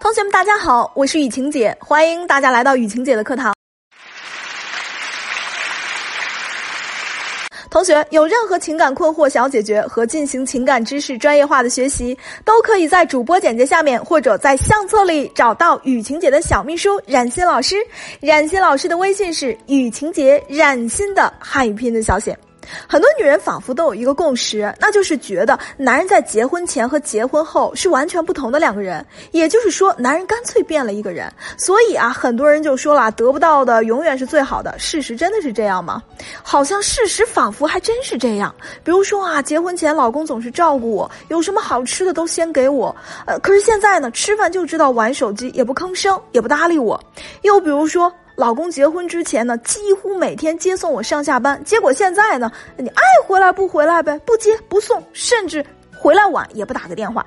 同学们，大家好，我是雨晴姐，欢迎大家来到雨晴姐的课堂。同学有任何情感困惑想要解决和进行情感知识专业化的学习，都可以在主播简介下面或者在相册里找到雨晴姐的小秘书冉欣老师。冉欣老师的微信是雨晴姐冉欣的汉语拼音的小写。很多女人仿佛都有一个共识，那就是觉得男人在结婚前和结婚后是完全不同的两个人。也就是说，男人干脆变了一个人。所以啊，很多人就说了，得不到的永远是最好的。事实真的是这样吗？好像事实仿佛还真是这样。比如说啊，结婚前老公总是照顾我，有什么好吃的都先给我。呃，可是现在呢，吃饭就知道玩手机，也不吭声，也不搭理我。又比如说。老公结婚之前呢，几乎每天接送我上下班，结果现在呢，你爱回来不回来呗，不接不送，甚至回来晚也不打个电话。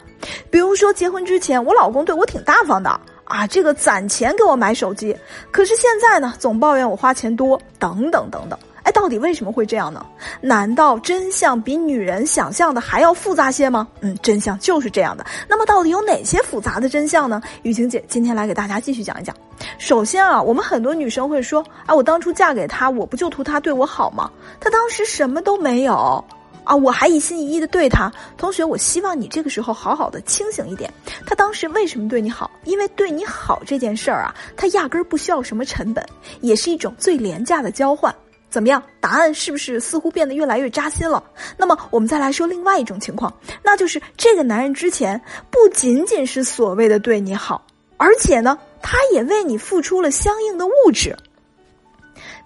比如说结婚之前，我老公对我挺大方的啊，这个攒钱给我买手机，可是现在呢，总抱怨我花钱多，等等等等。到底为什么会这样呢？难道真相比女人想象的还要复杂些吗？嗯，真相就是这样的。那么到底有哪些复杂的真相呢？雨晴姐今天来给大家继续讲一讲。首先啊，我们很多女生会说，啊，我当初嫁给他，我不就图他对我好吗？他当时什么都没有啊，我还一心一意的对他。同学，我希望你这个时候好好的清醒一点。他当时为什么对你好？因为对你好这件事儿啊，他压根儿不需要什么成本，也是一种最廉价的交换。怎么样？答案是不是似乎变得越来越扎心了？那么我们再来说另外一种情况，那就是这个男人之前不仅仅是所谓的对你好，而且呢，他也为你付出了相应的物质。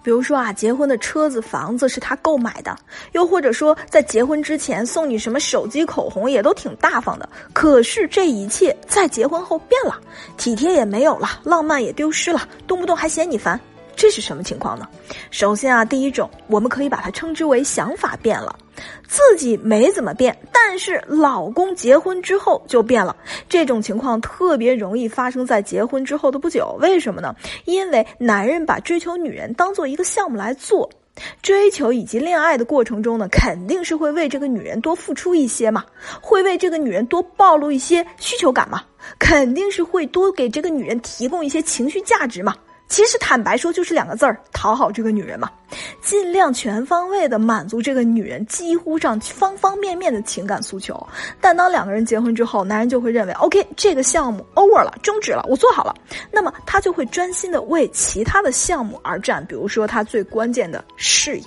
比如说啊，结婚的车子、房子是他购买的，又或者说在结婚之前送你什么手机、口红也都挺大方的。可是这一切在结婚后变了，体贴也没有了，浪漫也丢失了，动不动还嫌你烦。这是什么情况呢？首先啊，第一种，我们可以把它称之为想法变了，自己没怎么变，但是老公结婚之后就变了。这种情况特别容易发生在结婚之后的不久。为什么呢？因为男人把追求女人当做一个项目来做，追求以及恋爱的过程中呢，肯定是会为这个女人多付出一些嘛，会为这个女人多暴露一些需求感嘛，肯定是会多给这个女人提供一些情绪价值嘛。其实坦白说，就是两个字儿：讨好这个女人嘛，尽量全方位的满足这个女人几乎上方方面面的情感诉求。但当两个人结婚之后，男人就会认为，OK，这个项目 over 了，终止了，我做好了，那么他就会专心的为其他的项目而战，比如说他最关键的事业。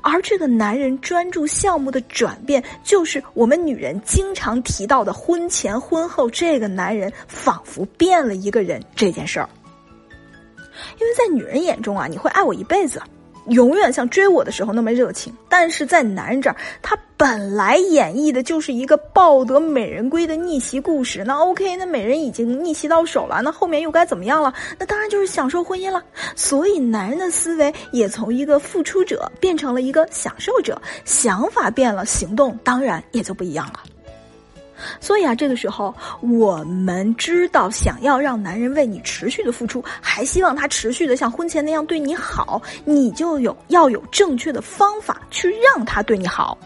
而这个男人专注项目的转变，就是我们女人经常提到的婚前婚后，这个男人仿佛变了一个人这件事儿。因为在女人眼中啊，你会爱我一辈子，永远像追我的时候那么热情。但是在男人这儿，他本来演绎的就是一个抱得美人归的逆袭故事。那 OK，那美人已经逆袭到手了，那后面又该怎么样了？那当然就是享受婚姻了。所以男人的思维也从一个付出者变成了一个享受者，想法变了，行动当然也就不一样了。所以啊，这个时候我们知道，想要让男人为你持续的付出，还希望他持续的像婚前那样对你好，你就有要有正确的方法去让他对你好。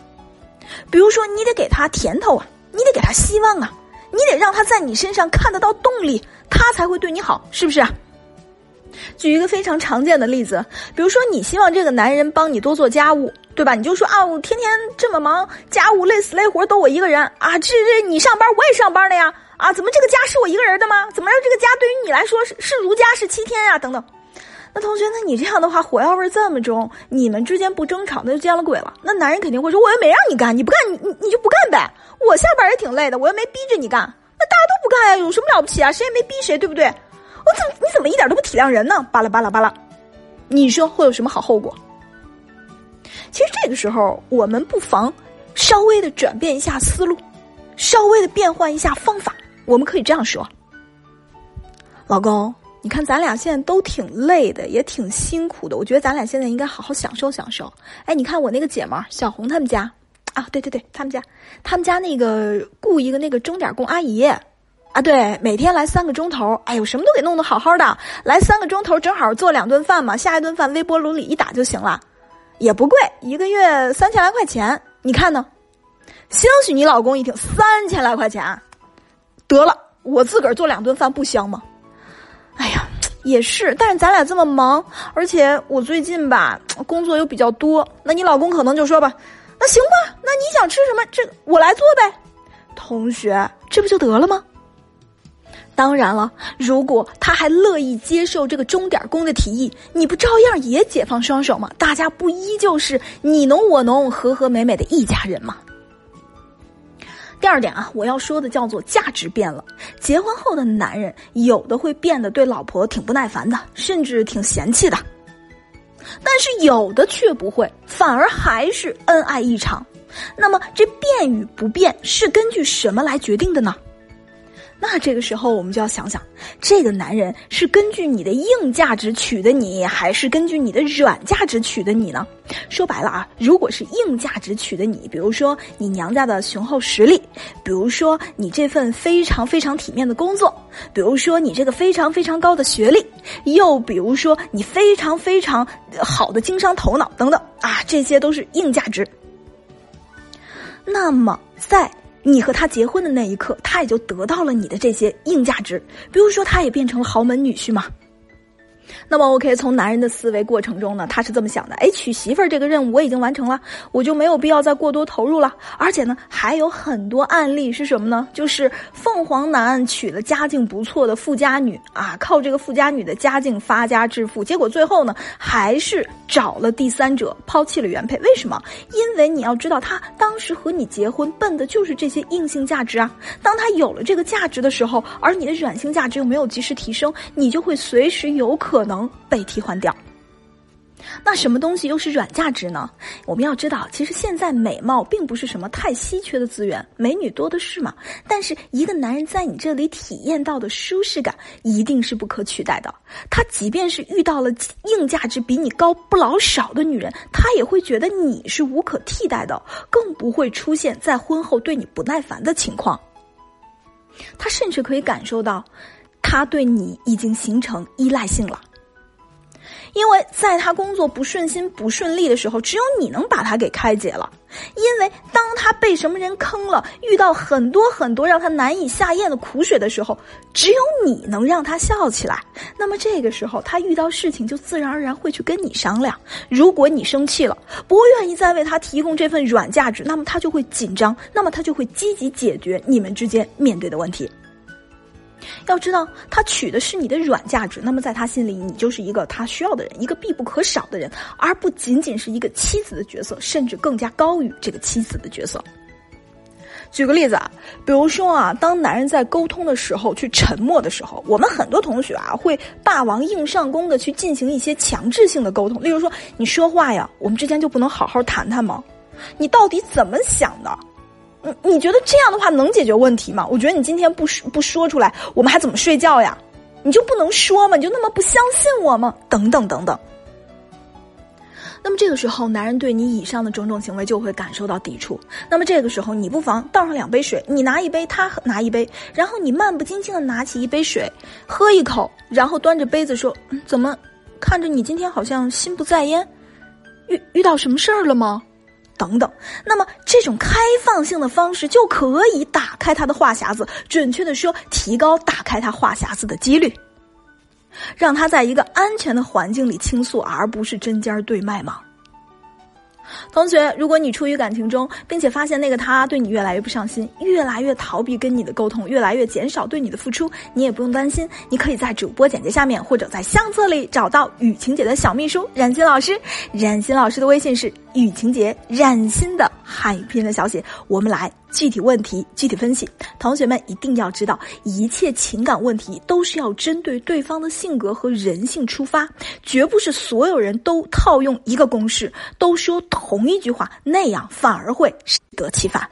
比如说，你得给他甜头啊，你得给他希望啊，你得让他在你身上看得到动力，他才会对你好，是不是？举一个非常常见的例子，比如说你希望这个男人帮你多做家务。对吧？你就说啊，我天天这么忙，家务累死累活都我一个人啊！这这你上班我也上班了呀！啊，怎么这个家是我一个人的吗？怎么让这个家对于你来说是是如家是七天呀？等等。那同学，那你这样的话火药味这么重，你们之间不争吵那就见了鬼了。那男人肯定会说，我又没让你干，你不干你你你就不干呗。我下班也挺累的，我又没逼着你干，那大家都不干呀，有什么了不起啊？谁也没逼谁，对不对？我怎么你怎么一点都不体谅人呢？巴拉巴拉巴拉，你说会有什么好后果？其实这个时候，我们不妨稍微的转变一下思路，稍微的变换一下方法。我们可以这样说：“老公，你看咱俩现在都挺累的，也挺辛苦的。我觉得咱俩现在应该好好享受享受。哎，你看我那个姐们小红他们家啊，对对对，他们家，他们家那个雇一个那个钟点工阿姨啊，对，每天来三个钟头，哎呦，什么都给弄得好好的，来三个钟头正好做两顿饭嘛，下一顿饭微波炉里一打就行了。”也不贵，一个月三千来块钱，你看呢？兴许你老公一听三千来块钱，得了，我自个儿做两顿饭不香吗？哎呀，也是，但是咱俩这么忙，而且我最近吧工作又比较多，那你老公可能就说吧，那行吧，那你想吃什么，这我来做呗。同学，这不就得了吗？当然了，如果他还乐意接受这个钟点工的提议，你不照样也解放双手吗？大家不依旧是你侬我侬、和和美美的一家人吗？第二点啊，我要说的叫做价值变了。结婚后的男人，有的会变得对老婆挺不耐烦的，甚至挺嫌弃的；但是有的却不会，反而还是恩爱异常。那么这变与不变是根据什么来决定的呢？那这个时候我们就要想想，这个男人是根据你的硬价值娶的你，还是根据你的软价值娶的你呢？说白了啊，如果是硬价值取的你，比如说你娘家的雄厚实力，比如说你这份非常非常体面的工作，比如说你这个非常非常高的学历，又比如说你非常非常好的经商头脑等等啊，这些都是硬价值。那么在你和他结婚的那一刻，他也就得到了你的这些硬价值，比如说他也变成了豪门女婿嘛。那么，OK，从男人的思维过程中呢，他是这么想的：哎，娶媳妇儿这个任务我已经完成了，我就没有必要再过多投入了。而且呢，还有很多案例是什么呢？就是凤凰男娶了家境不错的富家女啊，靠这个富家女的家境发家致富，结果最后呢，还是找了第三者，抛弃了原配。为什么？因为你要知道，他当时和你结婚，奔的就是这些硬性价值啊。当他有了这个价值的时候，而你的软性价值又没有及时提升，你就会随时有可能。被替换掉，那什么东西又是软价值呢？我们要知道，其实现在美貌并不是什么太稀缺的资源，美女多的是嘛。但是一个男人在你这里体验到的舒适感，一定是不可取代的。他即便是遇到了硬价值比你高不老少的女人，他也会觉得你是无可替代的，更不会出现在婚后对你不耐烦的情况。他甚至可以感受到，他对你已经形成依赖性了。因为在他工作不顺心、不顺利的时候，只有你能把他给开解了。因为当他被什么人坑了，遇到很多很多让他难以下咽的苦水的时候，只有你能让他笑起来。那么这个时候，他遇到事情就自然而然会去跟你商量。如果你生气了，不愿意再为他提供这份软价值，那么他就会紧张，那么他就会积极解决你们之间面对的问题。要知道，他取的是你的软价值，那么在他心里，你就是一个他需要的人，一个必不可少的人，而不仅仅是一个妻子的角色，甚至更加高于这个妻子的角色。举个例子啊，比如说啊，当男人在沟通的时候去沉默的时候，我们很多同学啊会霸王硬上弓的去进行一些强制性的沟通，例如说你说话呀，我们之间就不能好好谈谈吗？你到底怎么想的？你你觉得这样的话能解决问题吗？我觉得你今天不说不说出来，我们还怎么睡觉呀？你就不能说吗？你就那么不相信我吗？等等等等。那么这个时候，男人对你以上的种种行为就会感受到抵触。那么这个时候，你不妨倒上两杯水，你拿一杯，他拿一杯，然后你漫不经心的拿起一杯水，喝一口，然后端着杯子说：“怎么，看着你今天好像心不在焉，遇遇到什么事儿了吗？”等等，那么这种开放性的方式就可以打开他的话匣子，准确的说，提高打开他话匣子的几率，让他在一个安全的环境里倾诉，而不是针尖对麦芒。同学，如果你处于感情中，并且发现那个他对你越来越不上心，越来越逃避跟你的沟通，越来越减少对你的付出，你也不用担心，你可以在主播简介下面或者在相册里找到雨晴姐的小秘书冉欣老师。冉欣老师的微信是雨情节染心的汉语拼的小写，我们来。具体问题具体分析，同学们一定要知道，一切情感问题都是要针对对方的性格和人性出发，绝不是所有人都套用一个公式，都说同一句话，那样反而会适得其反。